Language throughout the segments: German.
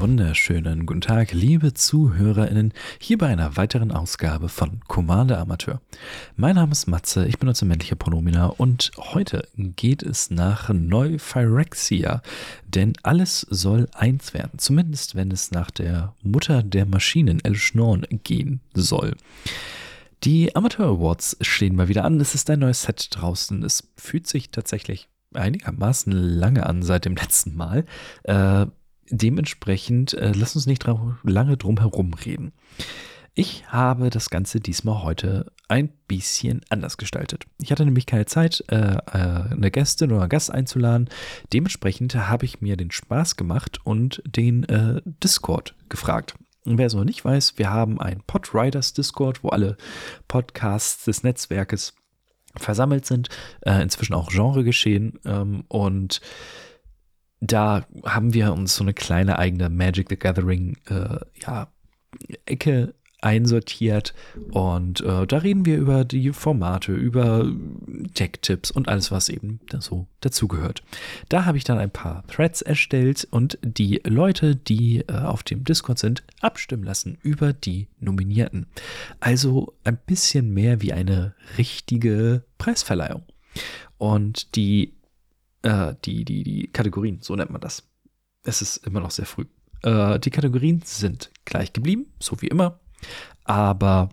wunderschönen guten Tag, liebe ZuhörerInnen, hier bei einer weiteren Ausgabe von Commander Amateur. Mein Name ist Matze, ich benutze männliche Pronomina und heute geht es nach Neuphyrexia, denn alles soll eins werden, zumindest wenn es nach der Mutter der Maschinen Elschnorn gehen soll. Die Amateur Awards stehen mal wieder an, es ist ein neues Set draußen, es fühlt sich tatsächlich einigermaßen lange an seit dem letzten Mal. Äh, dementsprechend, äh, lass uns nicht lange drum herum reden. Ich habe das Ganze diesmal heute ein bisschen anders gestaltet. Ich hatte nämlich keine Zeit, äh, äh, eine Gästin oder einen Gast einzuladen. Dementsprechend habe ich mir den Spaß gemacht und den äh, Discord gefragt. Und wer es noch nicht weiß, wir haben einen Podriders Discord, wo alle Podcasts des Netzwerkes versammelt sind, inzwischen auch Genre geschehen ähm, und da haben wir uns so eine kleine eigene Magic the Gathering äh, ja, Ecke einsortiert und äh, da reden wir über die Formate, über Tech-Tipps und alles, was eben so dazugehört. Da habe ich dann ein paar Threads erstellt und die Leute, die äh, auf dem Discord sind, abstimmen lassen über die Nominierten. Also ein bisschen mehr wie eine richtige Preisverleihung. Und die äh, die, die, die Kategorien, so nennt man das. Es ist immer noch sehr früh. Äh, die Kategorien sind gleich geblieben, so wie immer. Aber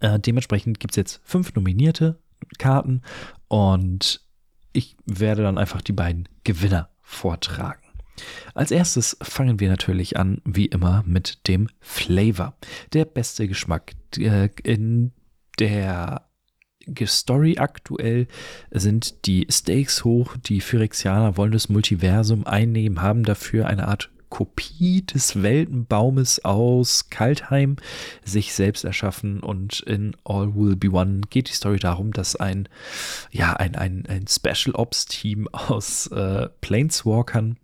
äh, dementsprechend gibt es jetzt fünf nominierte Karten und ich werde dann einfach die beiden Gewinner vortragen. Als erstes fangen wir natürlich an, wie immer, mit dem Flavor. Der beste Geschmack äh, in der Story aktuell sind die Stakes hoch. Die Phyrexianer wollen das Multiversum einnehmen, haben dafür eine Art Kopie des Weltenbaumes aus Kaltheim sich selbst erschaffen und in All Will Be One geht die Story darum, dass ein, ja, ein, ein, ein Special Ops Team aus äh, Planeswalkern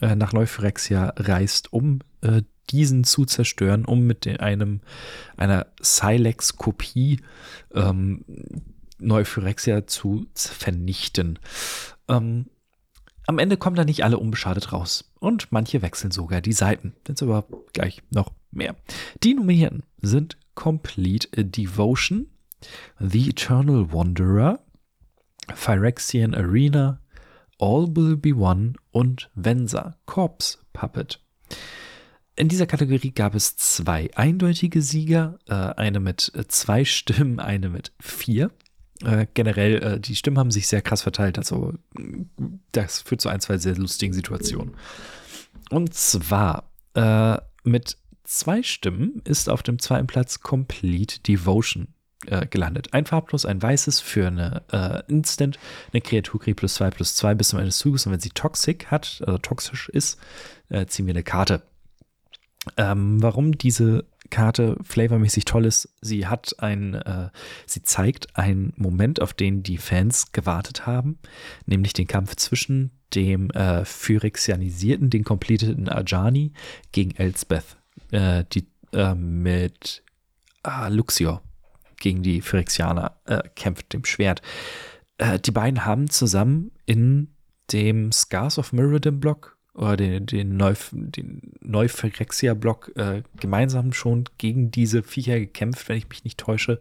äh, nach Neuphyrexia reist, um äh, diesen zu zerstören, um mit einem einer Silex-Kopie ähm, Neuphyrexia zu vernichten. Ähm, am Ende kommen da nicht alle unbeschadet raus. Und manche wechseln sogar die Seiten. Jetzt aber gleich noch mehr. Die Nominierten sind Complete Devotion, The Eternal Wanderer, Phyrexian Arena, All Will Be One und Venza, Corpse Puppet. In dieser Kategorie gab es zwei eindeutige Sieger, äh, eine mit äh, zwei Stimmen, eine mit vier. Äh, generell, die Stimmen haben sich sehr krass verteilt, also das führt zu ein, zwei sehr lustigen Situationen. Und zwar mit zwei Stimmen ist auf dem zweiten Platz Complete Devotion äh, gelandet. Ein farblos, ein weißes für eine äh, Instant. Eine Kreatur kriegt plus zwei plus zwei bis zum Ende des Zuges. Und wenn sie toxic hat, also toxisch ist, äh, ziehen wir eine Karte. Ähm, warum diese Karte flavormäßig toll ist, sie hat ein, äh, sie zeigt einen Moment, auf den die Fans gewartet haben, nämlich den Kampf zwischen dem äh, Phyrexianisierten, den completeten Ajani gegen Elsbeth, äh, die äh, mit ah, Luxior gegen die Phyrexianer äh, kämpft, dem Schwert. Äh, die beiden haben zusammen in dem Scars of Mirrodin Block oder den, den, Neuf, den Neuphyrexia-Block äh, gemeinsam schon gegen diese Viecher gekämpft, wenn ich mich nicht täusche,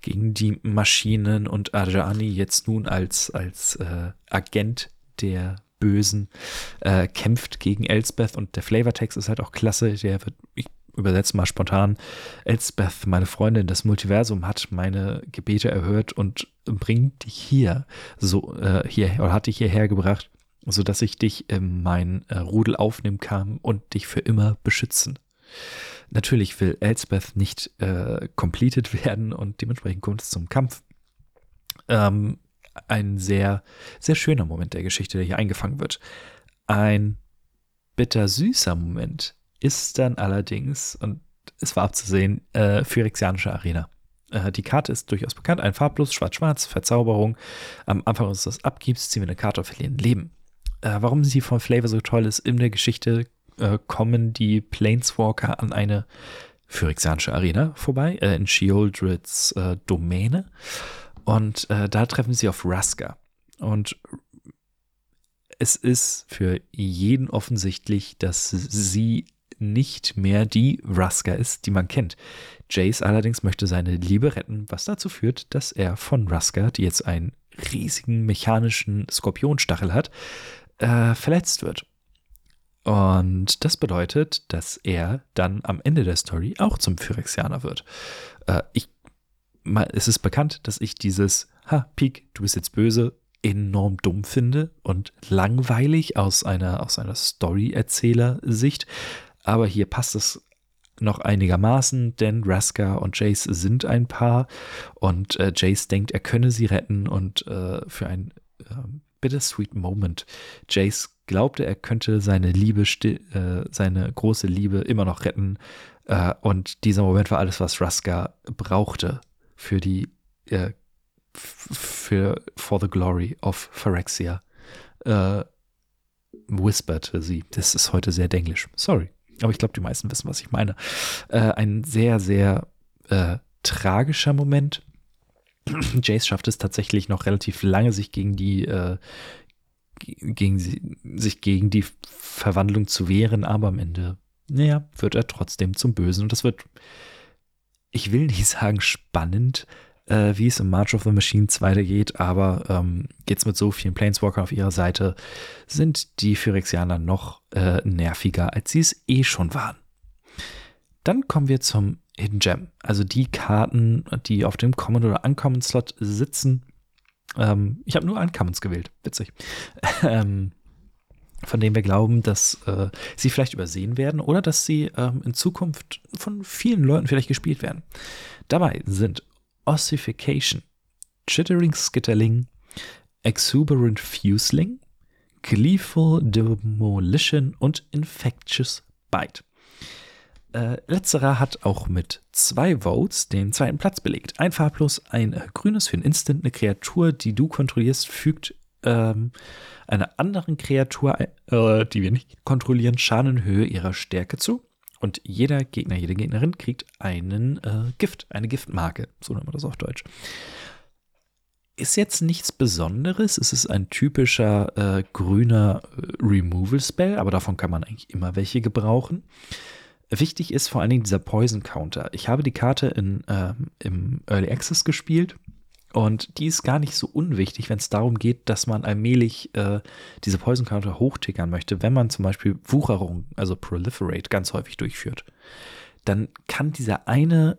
gegen die Maschinen und Arjani jetzt nun als, als äh, Agent der Bösen äh, kämpft gegen Elsbeth und der Flavortext ist halt auch klasse, der wird, ich übersetze mal spontan, Elsbeth, meine Freundin, das Multiversum hat meine Gebete erhört und bringt dich hier, so, äh, hier, oder hat dich hierher gebracht, sodass ich dich in mein äh, Rudel aufnehmen kann und dich für immer beschützen. Natürlich will Elsbeth nicht äh, completed werden und dementsprechend kommt es zum Kampf. Ähm, ein sehr, sehr schöner Moment der Geschichte, der hier eingefangen wird. Ein bittersüßer Moment ist dann allerdings, und es war abzusehen, äh, Phyrexianische Arena. Äh, die Karte ist durchaus bekannt, ein farblos, schwarz-schwarz, Verzauberung. Am Anfang, wenn du das abgibst, ziehen wir eine Karte und verlieren Leben. Äh, warum sie von Flavor so toll ist, in der Geschichte äh, kommen die Planeswalker an eine Phyrexianische Arena vorbei, äh, in Sheoldreds äh, Domäne. Und äh, da treffen sie auf Raska. Und es ist für jeden offensichtlich, dass sie nicht mehr die Raska ist, die man kennt. Jace allerdings möchte seine Liebe retten, was dazu führt, dass er von Raska, die jetzt einen riesigen mechanischen Skorpionstachel hat, äh, verletzt wird. Und das bedeutet, dass er dann am Ende der Story auch zum Phyrexianer wird. Äh, ich, mal, es ist bekannt, dass ich dieses Ha, Peak, du bist jetzt böse, enorm dumm finde und langweilig aus einer, aus einer Story-Erzähler-Sicht. Aber hier passt es noch einigermaßen, denn Raska und Jace sind ein Paar und äh, Jace denkt, er könne sie retten und äh, für ein äh, bittersweet Moment. Jace glaubte, er könnte seine Liebe, äh, seine große Liebe immer noch retten äh, und dieser Moment war alles, was Raska brauchte für die äh, für For the Glory of Phyrexia. Äh, whisperte sie. Das ist heute sehr denglisch. Sorry. Aber ich glaube, die meisten wissen, was ich meine. Äh, ein sehr, sehr äh, tragischer Moment. Jace schafft es tatsächlich noch relativ lange, sich gegen die äh, gegen sich gegen die Verwandlung zu wehren, aber am Ende, naja, wird er trotzdem zum Bösen. Und das wird, ich will nicht sagen spannend, äh, wie es im March of the Machines weitergeht, aber ähm, jetzt mit so vielen Planeswalker auf ihrer Seite sind die Phyrexianer noch äh, nerviger, als sie es eh schon waren. Dann kommen wir zum Hidden Gem, also die Karten, die auf dem Common oder Uncommon Slot sitzen. Ähm, ich habe nur Uncommons gewählt, witzig. ähm, von denen wir glauben, dass äh, sie vielleicht übersehen werden oder dass sie ähm, in Zukunft von vielen Leuten vielleicht gespielt werden. Dabei sind Ossification, Chittering Skitterling, Exuberant Fusling, Gleeful Demolition und Infectious Bite. Äh, letzterer hat auch mit zwei Votes den zweiten Platz belegt. Ein farblos, ein äh, grünes für ein Instant. Eine Kreatur, die du kontrollierst, fügt ähm, einer anderen Kreatur, äh, die wir nicht kontrollieren, Schadenhöhe ihrer Stärke zu. Und jeder Gegner, jede Gegnerin kriegt einen äh, Gift, eine Giftmarke. So nennt man das auf Deutsch. Ist jetzt nichts Besonderes. Es ist ein typischer äh, grüner Removal-Spell, aber davon kann man eigentlich immer welche gebrauchen. Wichtig ist vor allen Dingen dieser Poison Counter. Ich habe die Karte in, äh, im Early Access gespielt und die ist gar nicht so unwichtig, wenn es darum geht, dass man allmählich äh, diese Poison Counter hochtickern möchte, wenn man zum Beispiel Wucherung, also Proliferate, ganz häufig durchführt. Dann kann dieser eine,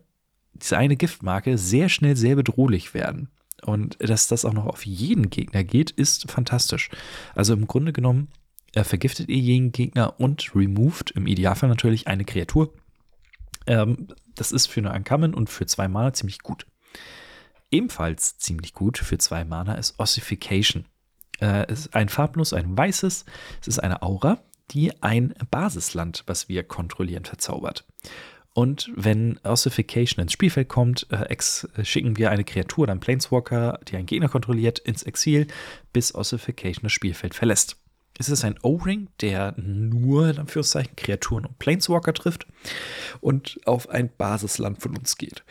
diese eine Giftmarke sehr schnell sehr bedrohlich werden. Und dass das auch noch auf jeden Gegner geht, ist fantastisch. Also im Grunde genommen äh, vergiftet ihr jeden Gegner und removed im Idealfall natürlich eine Kreatur. Ähm, das ist für eine Uncommon und für zwei Mana ziemlich gut. Ebenfalls ziemlich gut für zwei Mana ist Ossification. Äh, es ist ein farblos, ein weißes. Es ist eine Aura, die ein Basisland, was wir kontrollieren, verzaubert. Und wenn Ossification ins Spielfeld kommt, äh, schicken wir eine Kreatur oder einen Planeswalker, die einen Gegner kontrolliert, ins Exil, bis Ossification das Spielfeld verlässt. Es ist ein O-Ring, der nur, in Anführungszeichen, Kreaturen und Planeswalker trifft und auf ein Basisland von uns geht.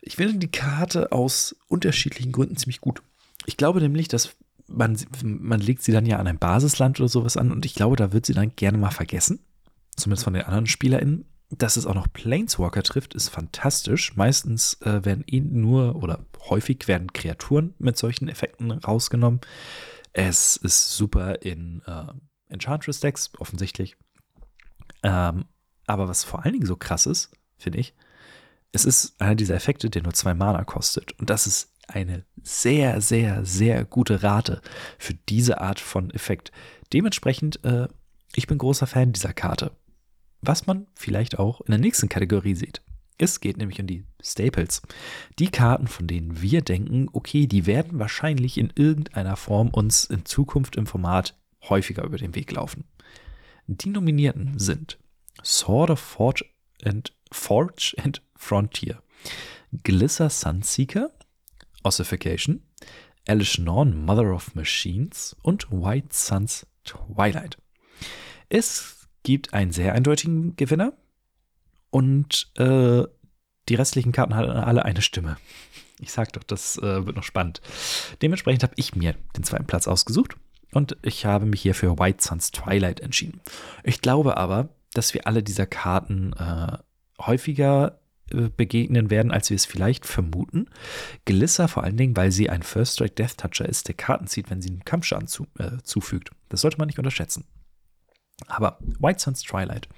Ich finde die Karte aus unterschiedlichen Gründen ziemlich gut. Ich glaube nämlich, dass man, man legt sie dann ja an ein Basisland oder sowas an und ich glaube, da wird sie dann gerne mal vergessen. Zumindest von den anderen SpielerInnen. Dass es auch noch Planeswalker trifft, ist fantastisch. Meistens äh, werden eh nur oder häufig werden Kreaturen mit solchen Effekten rausgenommen. Es ist super in äh, Enchantress-Decks, offensichtlich. Ähm, aber was vor allen Dingen so krass ist, finde ich, es ist einer dieser Effekte, der nur zwei Mana kostet. Und das ist eine sehr, sehr, sehr gute Rate für diese Art von Effekt. Dementsprechend, äh, ich bin großer Fan dieser Karte. Was man vielleicht auch in der nächsten Kategorie sieht. Es geht nämlich um die Staples. Die Karten, von denen wir denken, okay, die werden wahrscheinlich in irgendeiner Form uns in Zukunft im Format häufiger über den Weg laufen. Die Nominierten sind Sword of Forge and Forge and Frontier, Glisser Sunseeker, Ossification, Alice Norn, Mother of Machines und White Suns Twilight. Es gibt einen sehr eindeutigen Gewinner und äh, die restlichen Karten hatten alle eine Stimme. Ich sag doch, das äh, wird noch spannend. Dementsprechend habe ich mir den zweiten Platz ausgesucht und ich habe mich hier für White Suns Twilight entschieden. Ich glaube aber, dass wir alle dieser Karten äh, häufiger äh, begegnen werden, als wir es vielleicht vermuten. Glisser vor allen Dingen, weil sie ein First Strike Death Toucher ist, der Karten zieht, wenn sie einen Kampfschaden zu, äh, zufügt. Das sollte man nicht unterschätzen. Aber White Suns Twilight.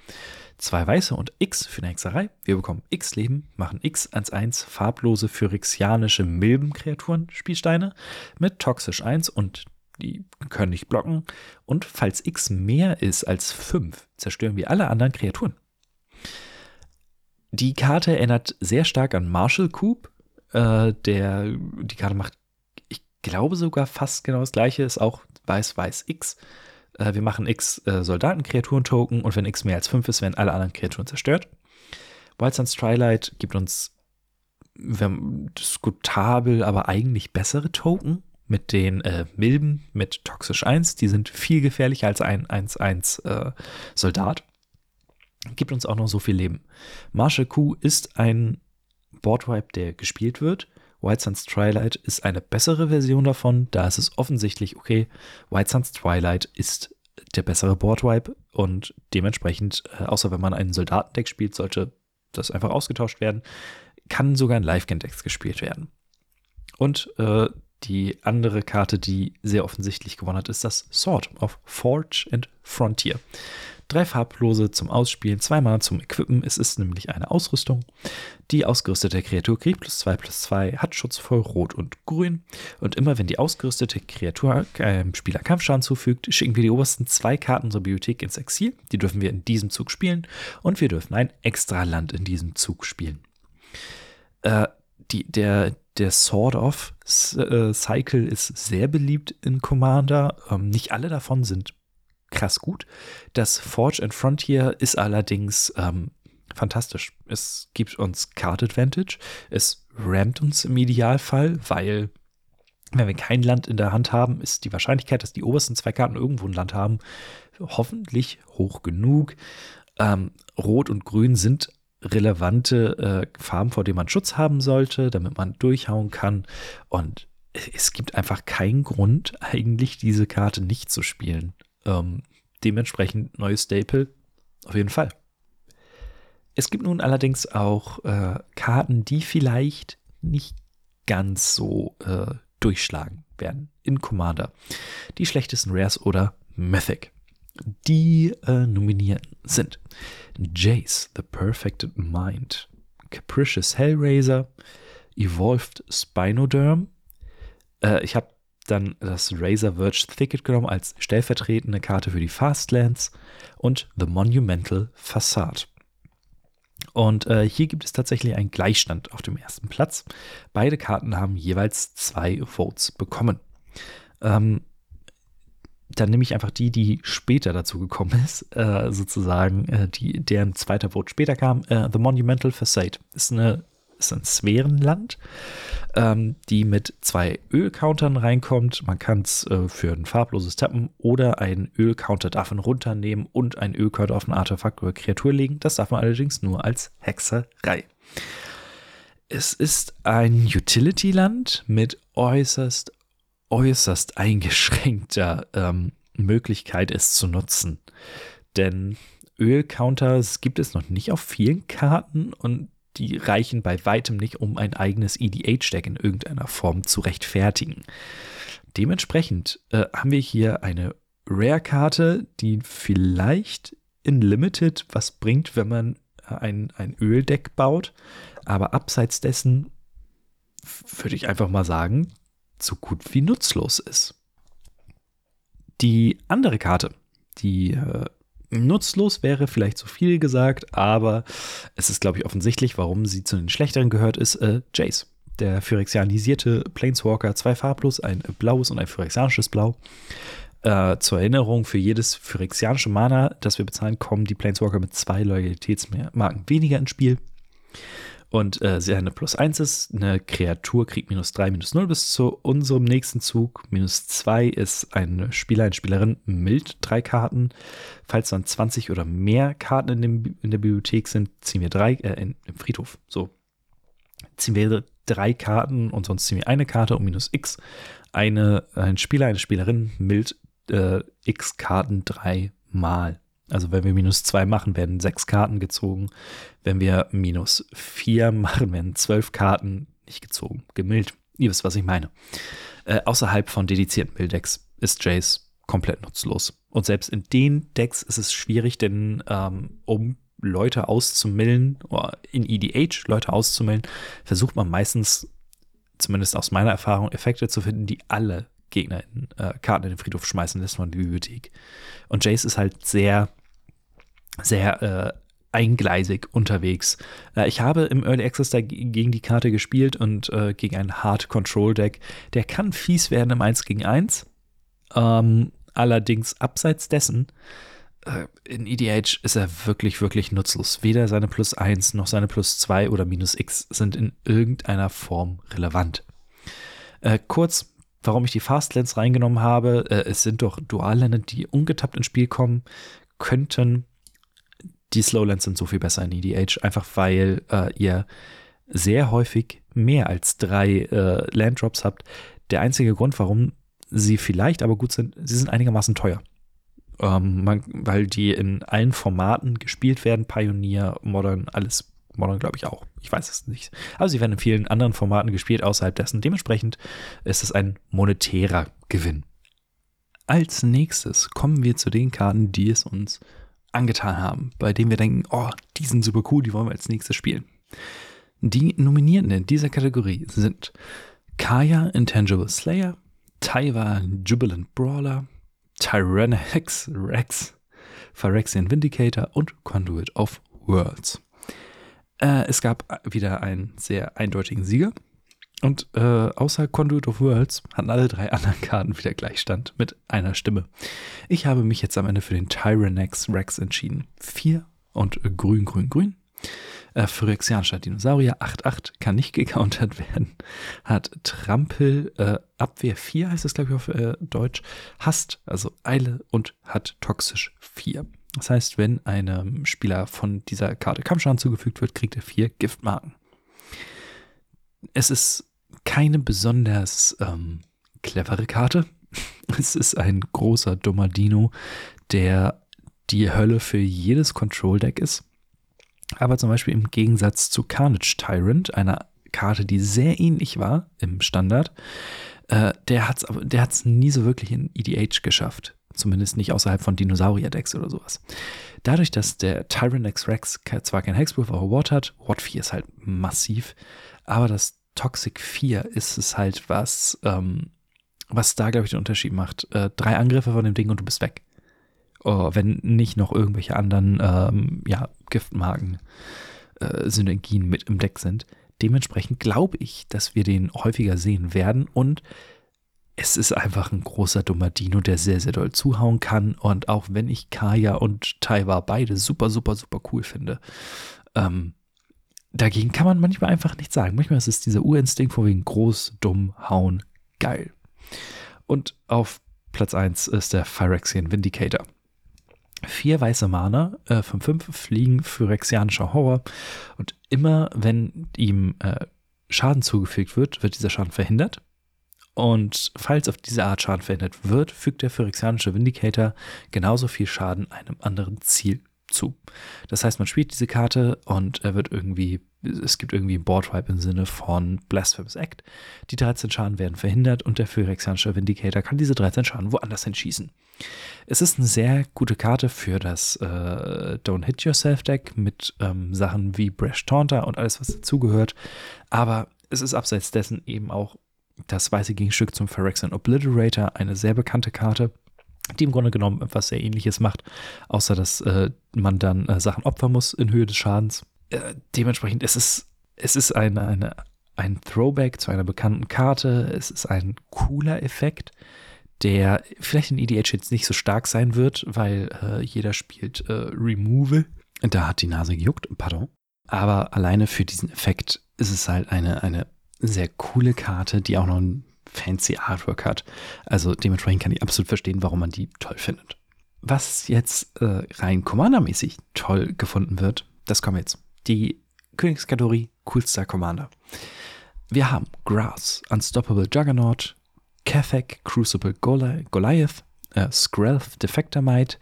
Zwei weiße und X für eine Hexerei. Wir bekommen X Leben, machen X 1-1 farblose phyrexianische Milbenkreaturen Spielsteine mit toxisch 1 und die können nicht blocken. Und falls X mehr ist als 5, zerstören wir alle anderen Kreaturen. Die Karte erinnert sehr stark an Marshall Coop. Äh, der, die Karte macht, ich glaube sogar fast genau das gleiche, ist auch weiß-weiß X. Äh, wir machen X äh, Soldatenkreaturen-Token und wenn X mehr als 5 ist, werden alle anderen Kreaturen zerstört. Wild Suns Twilight gibt uns diskutabel, aber eigentlich bessere Token mit den äh, Milben mit Toxisch 1. Die sind viel gefährlicher als ein 1-1 äh, Soldat. Gibt uns auch noch so viel Leben. Marshall Q ist ein Boardwipe, der gespielt wird. White Suns Twilight ist eine bessere Version davon. Da ist es offensichtlich, okay, White Suns Twilight ist der bessere Boardwipe und dementsprechend, äh, außer wenn man einen Soldatendeck spielt, sollte das einfach ausgetauscht werden. Kann sogar in Live-Game-Decks gespielt werden. Und äh, die andere Karte, die sehr offensichtlich gewonnen hat, ist das Sword of Forge and Frontier. Drei farblose zum Ausspielen, zweimal zum Equippen. Es ist nämlich eine Ausrüstung. Die ausgerüstete Kreatur kriegt plus zwei plus zwei, hat Schutz vor Rot und Grün. Und immer wenn die ausgerüstete Kreatur einem Spieler Kampfschaden zufügt, schicken wir die obersten zwei Karten unserer Bibliothek ins Exil. Die dürfen wir in diesem Zug spielen. Und wir dürfen ein extra Land in diesem Zug spielen. Äh, die, der, der of äh, Cycle ist sehr beliebt in Commander. Ähm, nicht alle davon sind krass gut. Das Forge and Frontier ist allerdings ähm, fantastisch. Es gibt uns Card Advantage. Es rammt uns im Idealfall, weil wenn wir kein Land in der Hand haben, ist die Wahrscheinlichkeit, dass die obersten zwei Karten irgendwo ein Land haben, hoffentlich hoch genug. Ähm, Rot und Grün sind relevante äh, Farben, vor denen man Schutz haben sollte, damit man durchhauen kann. Und es gibt einfach keinen Grund, eigentlich diese Karte nicht zu spielen. Ähm, dementsprechend neues Staple, auf jeden Fall. Es gibt nun allerdings auch äh, Karten, die vielleicht nicht ganz so äh, durchschlagen werden in Commander. Die schlechtesten Rares oder Mythic. Die äh, Nominierten sind Jace, The Perfected Mind, Capricious Hellraiser, Evolved Spinoderm. Äh, ich habe dann das Razor Verge Thicket genommen als stellvertretende Karte für die Fastlands und The Monumental Facade. Und äh, hier gibt es tatsächlich einen Gleichstand auf dem ersten Platz. Beide Karten haben jeweils zwei Votes bekommen. Ähm, dann nehme ich einfach die, die später dazu gekommen ist, äh, sozusagen, äh, die, deren zweiter Vote später kam. Äh, The Monumental Facade ist, eine, ist ein Sphärenland, ähm, die mit zwei Ölcountern reinkommt. Man kann es äh, für ein farbloses tappen oder ein Ölcounter davon runternehmen und ein Ölcounter auf ein Artefakt oder Kreatur legen. Das darf man allerdings nur als Hexerei. Es ist ein Utility-Land mit äußerst äußerst eingeschränkter ähm, Möglichkeit, es zu nutzen. Denn Ölcounters gibt es noch nicht auf vielen Karten und die reichen bei weitem nicht, um ein eigenes EDH-Deck in irgendeiner Form zu rechtfertigen. Dementsprechend äh, haben wir hier eine Rare-Karte, die vielleicht in Limited was bringt, wenn man ein, ein Öldeck baut. Aber abseits dessen würde ich einfach mal sagen, so gut wie nutzlos ist. Die andere Karte, die äh, nutzlos wäre vielleicht zu viel gesagt, aber es ist, glaube ich, offensichtlich, warum sie zu den schlechteren gehört, ist äh, Jace. Der phyrexianisierte Planeswalker, zwei farblos, ein blaues und ein phyrexianisches Blau. Äh, zur Erinnerung, für jedes phyrexianische Mana, das wir bezahlen, kommen die Planeswalker mit zwei Loyalitätsmarken weniger ins Spiel. Und äh, sie eine plus 1 ist, eine Kreatur kriegt minus 3, minus 0 bis zu unserem nächsten Zug. Minus 2 ist ein Spieler, eine Spielerin mild drei Karten. Falls dann 20 oder mehr Karten in, dem, in der Bibliothek sind, ziehen wir drei, äh, in, im Friedhof, so. Ziehen wir drei Karten und sonst ziehen wir eine Karte um minus x. Eine, ein Spieler, eine Spielerin mild äh, x Karten dreimal. Also wenn wir minus 2 machen, werden sechs Karten gezogen. Wenn wir minus 4 machen, werden zwölf Karten nicht gezogen, gemillt. Ihr wisst, was ich meine. Äh, außerhalb von dedizierten Milddecks ist Jace komplett nutzlos. Und selbst in den Decks ist es schwierig, denn ähm, um Leute auszumillen, oder in EDH Leute auszumillen, versucht man meistens, zumindest aus meiner Erfahrung, Effekte zu finden, die alle Gegner in äh, Karten in den Friedhof schmeißen lässt von der Bibliothek. Und Jace ist halt sehr sehr äh, eingleisig unterwegs. Äh, ich habe im Early Access da gegen die Karte gespielt und äh, gegen ein Hard Control Deck. Der kann fies werden im 1 gegen 1. Ähm, allerdings abseits dessen, äh, in EDH ist er wirklich, wirklich nutzlos. Weder seine plus 1 noch seine plus 2 oder minus x sind in irgendeiner Form relevant. Äh, kurz, warum ich die Fastlands reingenommen habe. Äh, es sind doch Dualländer, die ungetappt ins Spiel kommen könnten die Slowlands sind so viel besser in EDH, einfach weil äh, ihr sehr häufig mehr als drei äh, Landdrops habt. Der einzige Grund, warum sie vielleicht aber gut sind, sie sind einigermaßen teuer. Ähm, man, weil die in allen Formaten gespielt werden, Pioneer, Modern, alles Modern glaube ich auch. Ich weiß es nicht. Aber sie werden in vielen anderen Formaten gespielt außerhalb dessen. Dementsprechend ist es ein monetärer Gewinn. Als nächstes kommen wir zu den Karten, die es uns angetan haben, bei denen wir denken, oh, die sind super cool, die wollen wir als nächstes spielen. Die Nominierten in dieser Kategorie sind Kaya Intangible Slayer, Taiwa Jubilant Brawler, Tyrannex Rex, Phyrexian Vindicator und Conduit of Worlds. Äh, es gab wieder einen sehr eindeutigen Sieger. Und äh, außer Conduit of Worlds hatten alle drei anderen Karten wieder Gleichstand mit einer Stimme. Ich habe mich jetzt am Ende für den Tyrannex Rex entschieden. Vier und grün, grün, grün. Äh, Phyrexianischer Dinosaurier 8-8 kann nicht gecountert werden. Hat Trampel, äh, Abwehr 4 heißt es, glaube ich, auf äh, Deutsch. Hast, also Eile und hat toxisch 4. Das heißt, wenn einem Spieler von dieser Karte Kampfschaden zugefügt wird, kriegt er vier Giftmarken. Es ist keine besonders ähm, clevere Karte. Es ist ein großer, dummer Dino, der die Hölle für jedes Control-Deck ist. Aber zum Beispiel im Gegensatz zu Carnage Tyrant, einer Karte, die sehr ähnlich war im Standard, äh, der hat es nie so wirklich in EDH geschafft. Zumindest nicht außerhalb von Dinosaurier-Decks oder sowas. Dadurch, dass der Tyrant X Rex zwar kein Hexproof, aber Ward hat, Ward 4 ist halt massiv, aber das Toxic 4 ist es halt, was, ähm, was da, glaube ich, den Unterschied macht. Äh, drei Angriffe von dem Ding und du bist weg. Oh, wenn nicht noch irgendwelche anderen ähm, ja, Giftmarken, äh, Synergien mit im Deck sind. Dementsprechend glaube ich, dass wir den häufiger sehen werden und es ist einfach ein großer dummer Dino, der sehr, sehr doll zuhauen kann. Und auch wenn ich Kaya und Taiwa beide super, super, super cool finde, ähm, dagegen kann man manchmal einfach nichts sagen. Manchmal ist es dieser Urinstinkt vor wegen groß, dumm, hauen, geil. Und auf Platz 1 ist der Phyrexian Vindicator. Vier weiße Mana, äh, von fünf fliegen Phyrexianischer Horror. Und immer wenn ihm äh, Schaden zugefügt wird, wird dieser Schaden verhindert. Und falls auf diese Art Schaden verhindert wird, fügt der Phyrexianische Vindicator genauso viel Schaden einem anderen Ziel zu. Das heißt, man spielt diese Karte und er wird irgendwie, es gibt irgendwie ein Boardwipe im Sinne von Blasphemous Act. Die 13 Schaden werden verhindert und der Phyrexianische Vindicator kann diese 13 Schaden woanders hinschießen. Es ist eine sehr gute Karte für das äh, Don't Hit Yourself Deck mit ähm, Sachen wie Brash Taunter und alles, was dazugehört. Aber es ist abseits dessen eben auch das weiße Gegenstück zum Phyrexian Obliterator, eine sehr bekannte Karte die im Grunde genommen etwas sehr ähnliches macht, außer dass äh, man dann äh, Sachen opfern muss in Höhe des Schadens. Äh, dementsprechend ist es, es ist eine, eine, ein Throwback zu einer bekannten Karte. Es ist ein cooler Effekt, der vielleicht in EDH jetzt nicht so stark sein wird, weil äh, jeder spielt äh, Removal. Da hat die Nase gejuckt, pardon. Aber alleine für diesen Effekt ist es halt eine, eine sehr coole Karte, die auch noch ein fancy Artwork hat. Also dementsprechend kann ich absolut verstehen, warum man die toll findet. Was jetzt äh, rein Commander-mäßig toll gefunden wird, das kommen jetzt. Die Königskategorie coolster Commander. Wir haben Grass, Unstoppable Juggernaut, Kefek, Crucible Goli Goliath, äh, Skrelf Defectormite,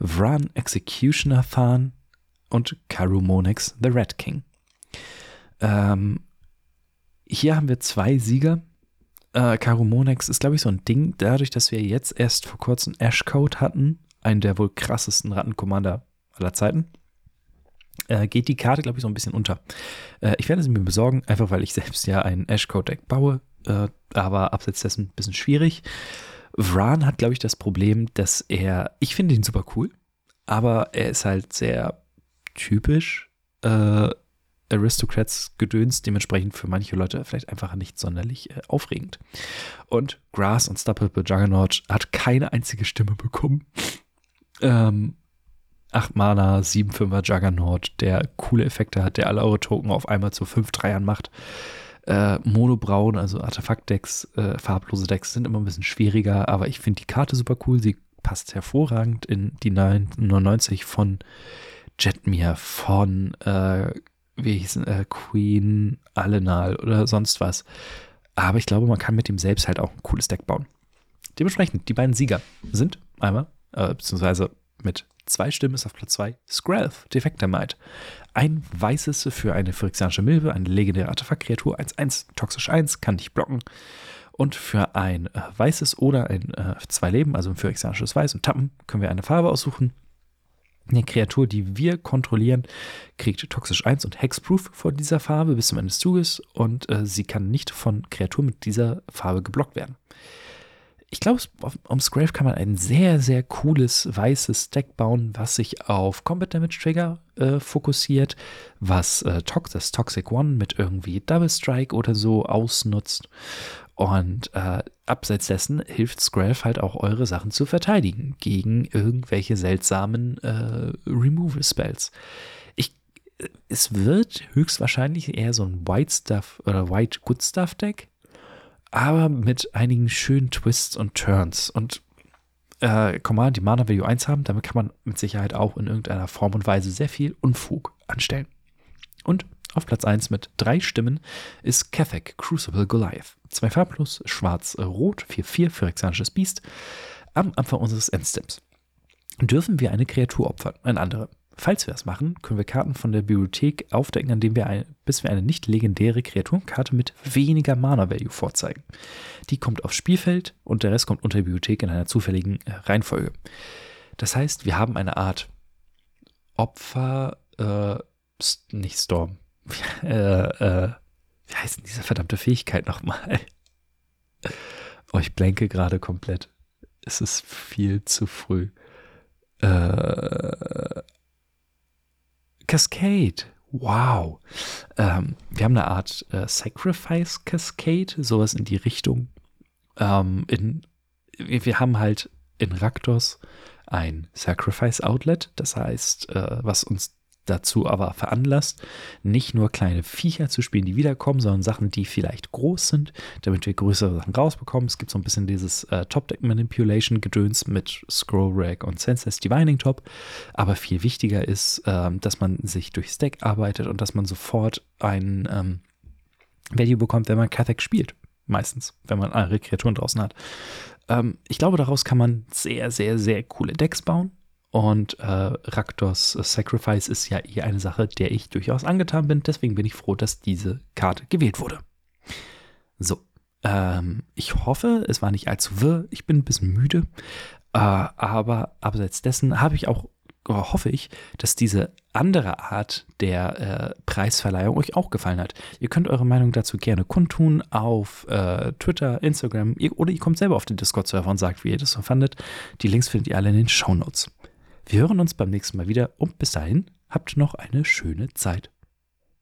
Vran Executioner Than und Karumonix The Red King. Ähm, hier haben wir zwei Sieger. Äh, Karumonex ist, glaube ich, so ein Ding, dadurch, dass wir jetzt erst vor kurzem Ashcode hatten, einen der wohl krassesten Rattencommander aller Zeiten, äh, geht die Karte, glaube ich, so ein bisschen unter. Äh, ich werde sie mir besorgen, einfach weil ich selbst ja ein Ashcode-Deck baue, äh, aber abseits dessen ein bisschen schwierig. Vran hat, glaube ich, das Problem, dass er, ich finde ihn super cool, aber er ist halt sehr typisch äh, Aristocrats-Gedöns, dementsprechend für manche Leute vielleicht einfach nicht sonderlich äh, aufregend. Und Grass Unstoppable Juggernaut hat keine einzige Stimme bekommen. Ähm, 8 Mana, 7-5er Juggernaut, der coole Effekte hat, der alle eure Token auf einmal zu 5 Dreiern macht. Äh, Monobraun, also Artefakt-Decks, äh, farblose Decks sind immer ein bisschen schwieriger, aber ich finde die Karte super cool. Sie passt hervorragend in die 99 von Jetmir, von äh, wie hießen, äh, Queen Alenal oder sonst was. Aber ich glaube, man kann mit dem selbst halt auch ein cooles Deck bauen. Dementsprechend, die beiden Sieger sind einmal, äh, beziehungsweise mit zwei Stimmen ist auf Platz 2 Skrelf, Defektermite. Ein weißes für eine phyrexianische Milbe, eine legendäre Artefaktkreatur, 1-1, toxisch 1, kann nicht blocken. Und für ein äh, weißes oder ein äh, zwei Leben, also ein phyrexianisches Weiß und Tappen, können wir eine Farbe aussuchen. Eine Kreatur, die wir kontrollieren, kriegt toxisch 1 und Hexproof von dieser Farbe bis zum Ende des Zuges und äh, sie kann nicht von Kreaturen mit dieser Farbe geblockt werden. Ich glaube, um Scrave kann man ein sehr, sehr cooles weißes Deck bauen, was sich auf Combat Damage Trigger äh, fokussiert, was äh, das Toxic One mit irgendwie Double Strike oder so ausnutzt und äh, abseits dessen hilft Screlf halt auch eure Sachen zu verteidigen gegen irgendwelche seltsamen äh, Removal-Spells. Ich, äh, es wird höchstwahrscheinlich eher so ein White Stuff oder White Good Stuff Deck, aber mit einigen schönen Twists und Turns. Und äh, Command, die Mana Value 1 haben, damit kann man mit Sicherheit auch in irgendeiner Form und Weise sehr viel Unfug anstellen. Und auf Platz 1 mit drei Stimmen ist Kethek Crucible Goliath. Zwei farblos, schwarz-rot, 4-4, Phyrexianisches Biest. Am Anfang unseres Endsteps dürfen wir eine Kreatur opfern, eine andere. Falls wir es machen, können wir Karten von der Bibliothek aufdecken, indem wir eine, bis wir eine nicht legendäre Kreaturenkarte mit weniger Mana-Value vorzeigen. Die kommt aufs Spielfeld und der Rest kommt unter der Bibliothek in einer zufälligen äh, Reihenfolge. Das heißt, wir haben eine Art Opfer, äh, nicht Storm, äh, äh, wie heißt denn diese verdammte Fähigkeit nochmal? Oh, ich blenke gerade komplett. Es ist viel zu früh. Äh, Cascade. Wow. Ähm, wir haben eine Art äh, Sacrifice Cascade, sowas in die Richtung. Ähm, in, wir haben halt in Raktos ein Sacrifice Outlet, das heißt, äh, was uns dazu aber veranlasst, nicht nur kleine Viecher zu spielen, die wiederkommen, sondern Sachen, die vielleicht groß sind, damit wir größere Sachen rausbekommen. Es gibt so ein bisschen dieses äh, Top-Deck-Manipulation-Gedöns mit Scroll Rack und Senseless Divining Top. Aber viel wichtiger ist, äh, dass man sich durchs Deck arbeitet und dass man sofort ein ähm, Value bekommt, wenn man Cathec spielt. Meistens, wenn man andere Kreaturen draußen hat. Ähm, ich glaube, daraus kann man sehr, sehr, sehr coole Decks bauen. Und äh, Raktors Sacrifice ist ja eher eine Sache, der ich durchaus angetan bin. Deswegen bin ich froh, dass diese Karte gewählt wurde. So, ähm, ich hoffe, es war nicht allzu wirr. Ich bin ein bisschen müde. Äh, aber abseits dessen habe ich auch, hoffe ich, dass diese andere Art der äh, Preisverleihung euch auch gefallen hat. Ihr könnt eure Meinung dazu gerne kundtun auf äh, Twitter, Instagram ihr, oder ihr kommt selber auf den Discord-Server und sagt, wie ihr das so fandet. Die Links findet ihr alle in den Show Notes. Wir hören uns beim nächsten Mal wieder und bis dahin habt noch eine schöne Zeit.